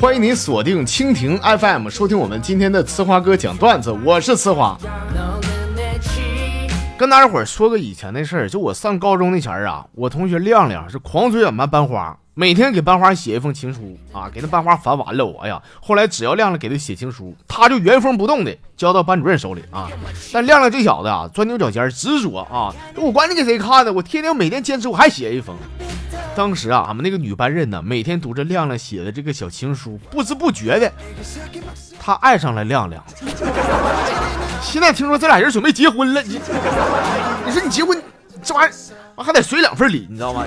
欢迎您锁定蜻蜓 FM，收听我们今天的呲花哥讲段子，我是呲花。跟大家伙说个以前的事儿，就我上高中那前儿啊，我同学亮亮是狂追俺班班花，每天给班花写一封情书啊，给那班花烦完了，我哎呀，后来只要亮亮给他写情书，他就原封不动的交到班主任手里啊。但亮亮这小子啊，钻牛角尖，执着啊，我管你给谁看的，我天天每天坚持，我还写一封。当时啊，俺们那个女班任呢，每天读着亮亮写的这个小情书，不知不觉的，她爱上了亮亮。现在听说这俩人准备结婚了，你你说你结婚这玩意儿还得随两份礼，你知道吗？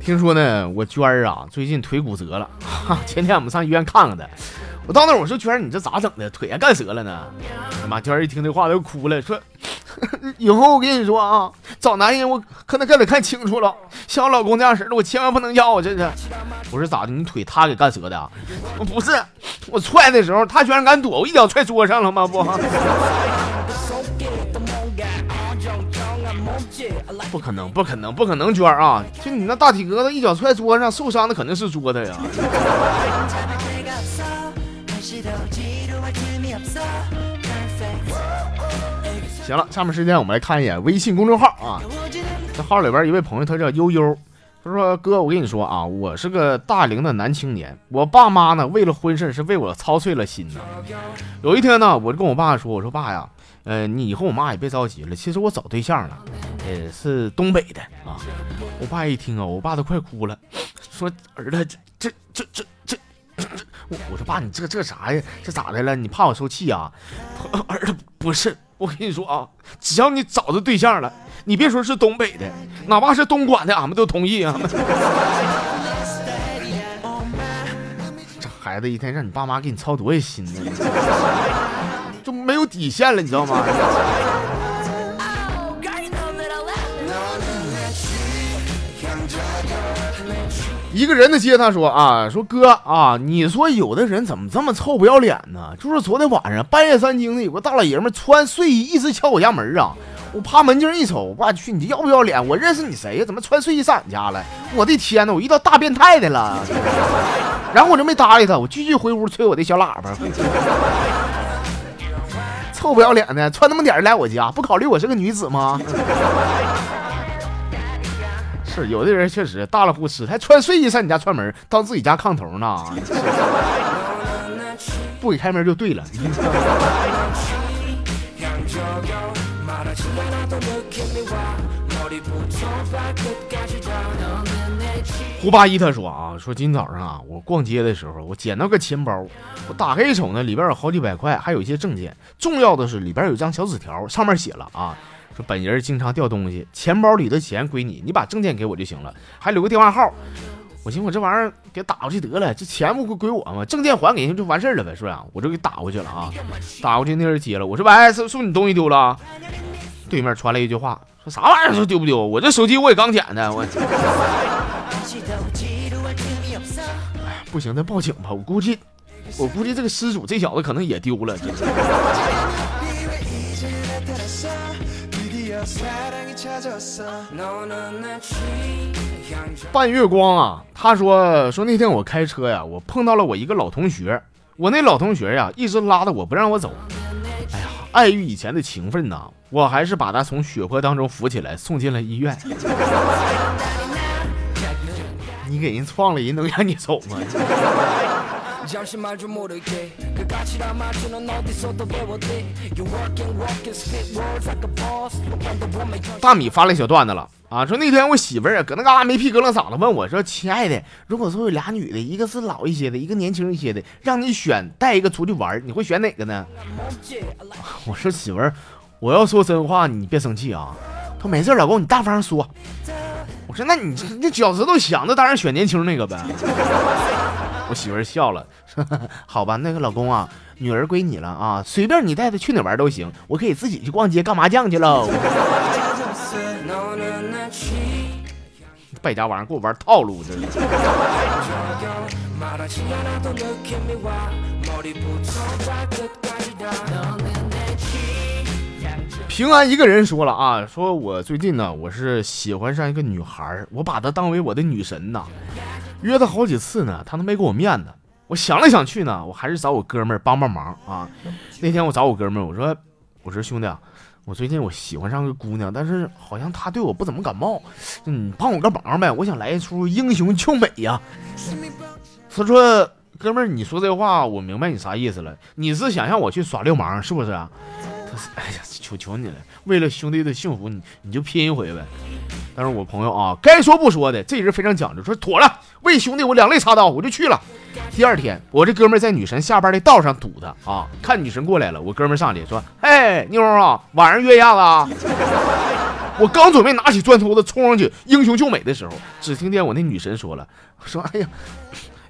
听说呢，我娟儿啊最近腿骨折了，前天我们上医院看看的。我到那我说娟儿，你这咋整的？腿还干折了呢？妈，娟儿一听这话都哭了，说 以后我跟你说啊，找男人我可能可得看清楚了，像我老公这样式的，我千万不能要。我这是，我说咋的？你腿他给干折的？不是，我踹的时候他居然敢躲，我一脚踹桌上了吗？不，不可能，不可能，不可能，娟儿啊，就你那大体格子一脚踹桌上，受伤的肯定是桌子呀。行了，下面时间我们来看一眼微信公众号啊。这号里边一位朋友，他叫悠悠，他说：“哥，我跟你说啊，我是个大龄的男青年，我爸妈呢为了婚事是为我操碎了心呢。有一天呢，我就跟我爸说，我说爸呀，呃，你以后我妈也别着急了，其实我找对象了，呃，是东北的啊。我爸一听啊，我爸都快哭了，说儿子，这这这这这，我我说爸，你这这啥呀？这咋的了？你怕我受气啊？儿子不是。”我跟你说啊，只要你找着对象了，你别说是东北的，哪怕是东莞的，俺们都同意啊。这孩子一天让你爸妈给你操多少心呢？有底线了，你知道吗？一个人的接他说啊，说哥啊，你说有的人怎么这么臭不要脸呢？就是昨天晚上半夜三更的，有个大老爷们穿睡衣一直敲我家门啊！我趴门镜一瞅，我去，你要不要脸？我认识你谁呀？怎么穿睡衣上俺家来？我的天哪！我遇到大变态的了。然后我就没搭理他，我继续回屋吹我的小喇叭。臭不要脸的，穿那么点来我家，不考虑我是个女子吗？是有的人确实大了呼哧，还穿睡衣上你家串门，当自己家炕头呢。不给开门就对了。胡八一他说啊，说今早上啊，我逛街的时候，我捡到个钱包，我打开一瞅呢，里边有好几百块，还有一些证件，重要的是里边有张小纸条，上面写了啊。说本人经常掉东西，钱包里的钱归你，你把证件给我就行了，还留个电话号。我寻思我这玩意儿给打过去得了，这钱不归归我吗？证件还给人就完事儿了呗，是不是？我就给打过去了啊，打过去那人接了，我说喂，是是不是你东西丢了？对面传来一句话，说啥玩意儿说丢不丢？我这手机我也刚捡的，我。不行，那报警吧，我估计，我估计这个失主这小子可能也丢了。半月光啊，他说说那天我开车呀，我碰到了我一个老同学，我那老同学呀一直拉着我不让我走，哎呀，碍于以前的情分呐，我还是把他从血泊当中扶起来，送进了医院。你给人撞了，人能让你走吗？大米发了小段子了啊，说那天我媳妇儿啊搁那嘎没屁搁冷嗓子问我说：“亲爱的，如果说有俩女的，一个是老一些的，一个年轻一些的，让你选带一个出去玩，你会选哪个呢？”我说媳妇儿，我要说真话，你别生气啊。他说没事，老公你大方说。我说那你这脚趾头响，那当然选年轻那个呗。我媳妇儿笑了，说：“ 好吧，那个老公啊，女儿归你了啊，随便你带她去哪玩都行，我可以自己去逛街干麻将去喽。”败家玩意儿，给我玩套路，这是。平安一个人说了啊，说我最近呢，我是喜欢上一个女孩，我把她当为我的女神呐，约她好几次呢，她都没给我面子。我想来想去呢，我还是找我哥们儿帮帮忙啊。那天我找我哥们儿，我说我说兄弟，我最近我喜欢上个姑娘，但是好像她对我不怎么感冒，你帮我个忙呗，我想来一出英雄救美呀。他说哥们儿，你说这话我明白你啥意思了，你是想让我去耍流氓是不是？哎呀，求求你了，为了兄弟的幸福，你你就拼一回呗。但是我朋友啊，该说不说的，这人非常讲究，说妥了，为兄弟我两肋插刀，我就去了。第二天，我这哥们在女神下班的道上堵他啊，看女神过来了，我哥们上去说：“嘿，妞啊，晚上约一下子。”我刚准备拿起砖头子冲上去英雄救美的时候，只听见我那女神说了：“说哎呀，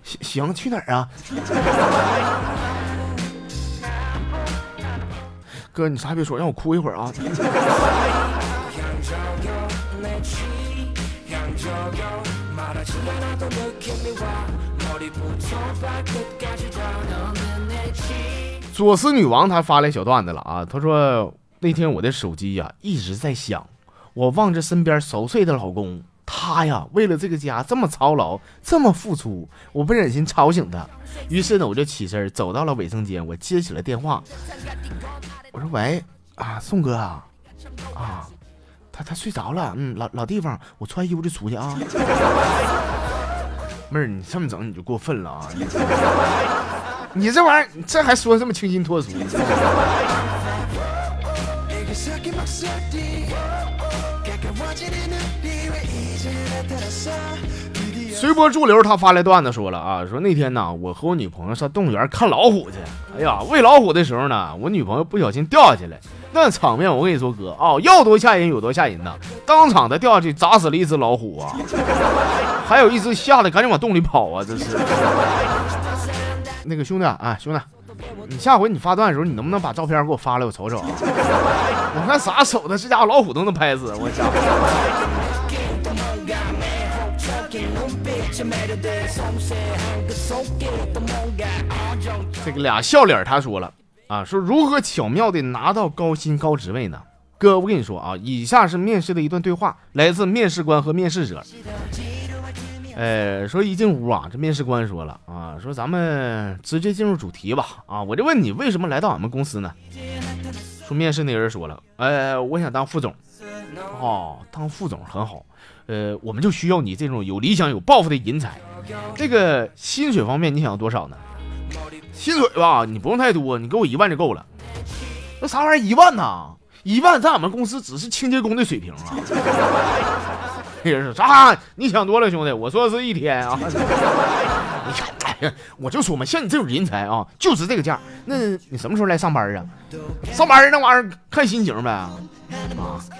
行行，去哪儿啊？”哥，你啥也别说，让我哭一会儿啊。左思女王她发来小段子了啊，她说那天我的手机呀一直在响，我望着身边熟睡的老公，他呀为了这个家这么操劳，这么付出，我不忍心吵醒他，于是呢我就起身走到了卫生间，我接起了电话，我说喂啊宋哥啊啊。他他睡着了，嗯，老老地方，我穿衣服就出去啊。妹儿，你这么整你就过分了啊！你这玩意儿，这还说这么清新脱俗。随波逐流，他发来段子说了啊，说那天呢，我和我女朋友上动物园看老虎去。哎呀，喂老虎的时候呢，我女朋友不小心掉下去了，那场面我跟你说哥啊，要多吓人有多吓人呐！当场的掉下去砸死了一只老虎啊，还有一只吓得赶紧往洞里跑啊！这是。那个兄弟啊，兄弟，你下回你发段的时候，你能不能把照片给我发来，我瞅瞅啊？我看啥手的，这家伙老虎都能拍死，我操！这个俩笑脸，他说了啊，说如何巧妙的拿到高薪高职位呢？哥，我跟你说啊，以下是面试的一段对话，来自面试官和面试者。呃，说一进屋啊，这面试官说了啊，说咱们直接进入主题吧。啊，我就问你为什么来到俺们公司呢？说面试那人说了，呃，我想当副总。哦，当副总很好。呃，我们就需要你这种有理想、有抱负的人才。这个薪水方面，你想要多少呢？薪水吧，你不用太多，你给我一万就够了。那啥玩意儿一万呢？一万在俺们公司只是清洁工的水平啊。那人说啥？你想多了，兄弟，我说的是一天啊。你看，哎呀，我就说嘛，像你这种人才啊，就值这个价。那你什么时候来上班啊？上班那玩意儿看心情呗。啊，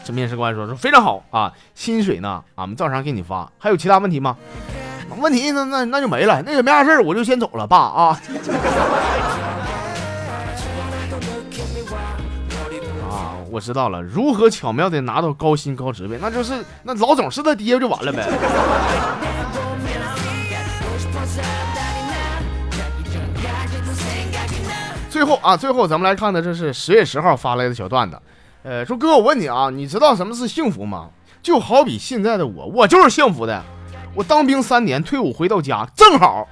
这面试官说说非常好啊，薪水呢，俺们照常给你发。还有其他问题吗？问题那那那就没了，那也没啥事我就先走了，爸啊。我知道了，如何巧妙的拿到高薪高职位，那就是那老总是他爹就完了呗。最后啊，最后咱们来看的这是十月十号发来的小段子。呃，说哥，我问你啊，你知道什么是幸福吗？就好比现在的我，我就是幸福的。我当兵三年，退伍回到家，正好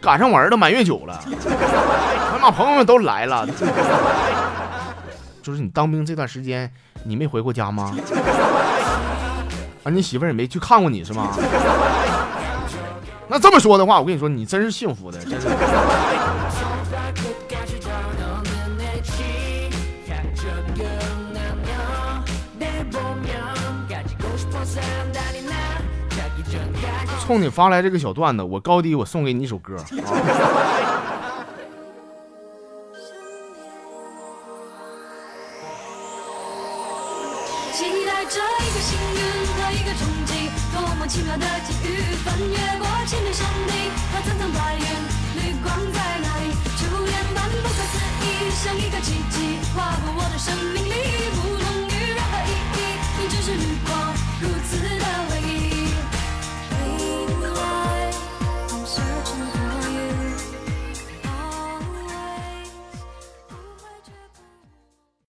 赶上我儿子满月酒了，他妈朋友们都来了。就是你当兵这段时间，你没回过家吗？啊，你媳妇儿也没去看过你是吗？那这么说的话，我跟你说，你真是幸福的，真是。冲你发来这个小段子，我高低我送给你一首歌。啊奇妙的际遇，翻越过千面山顶和层层白云，绿光在哪里？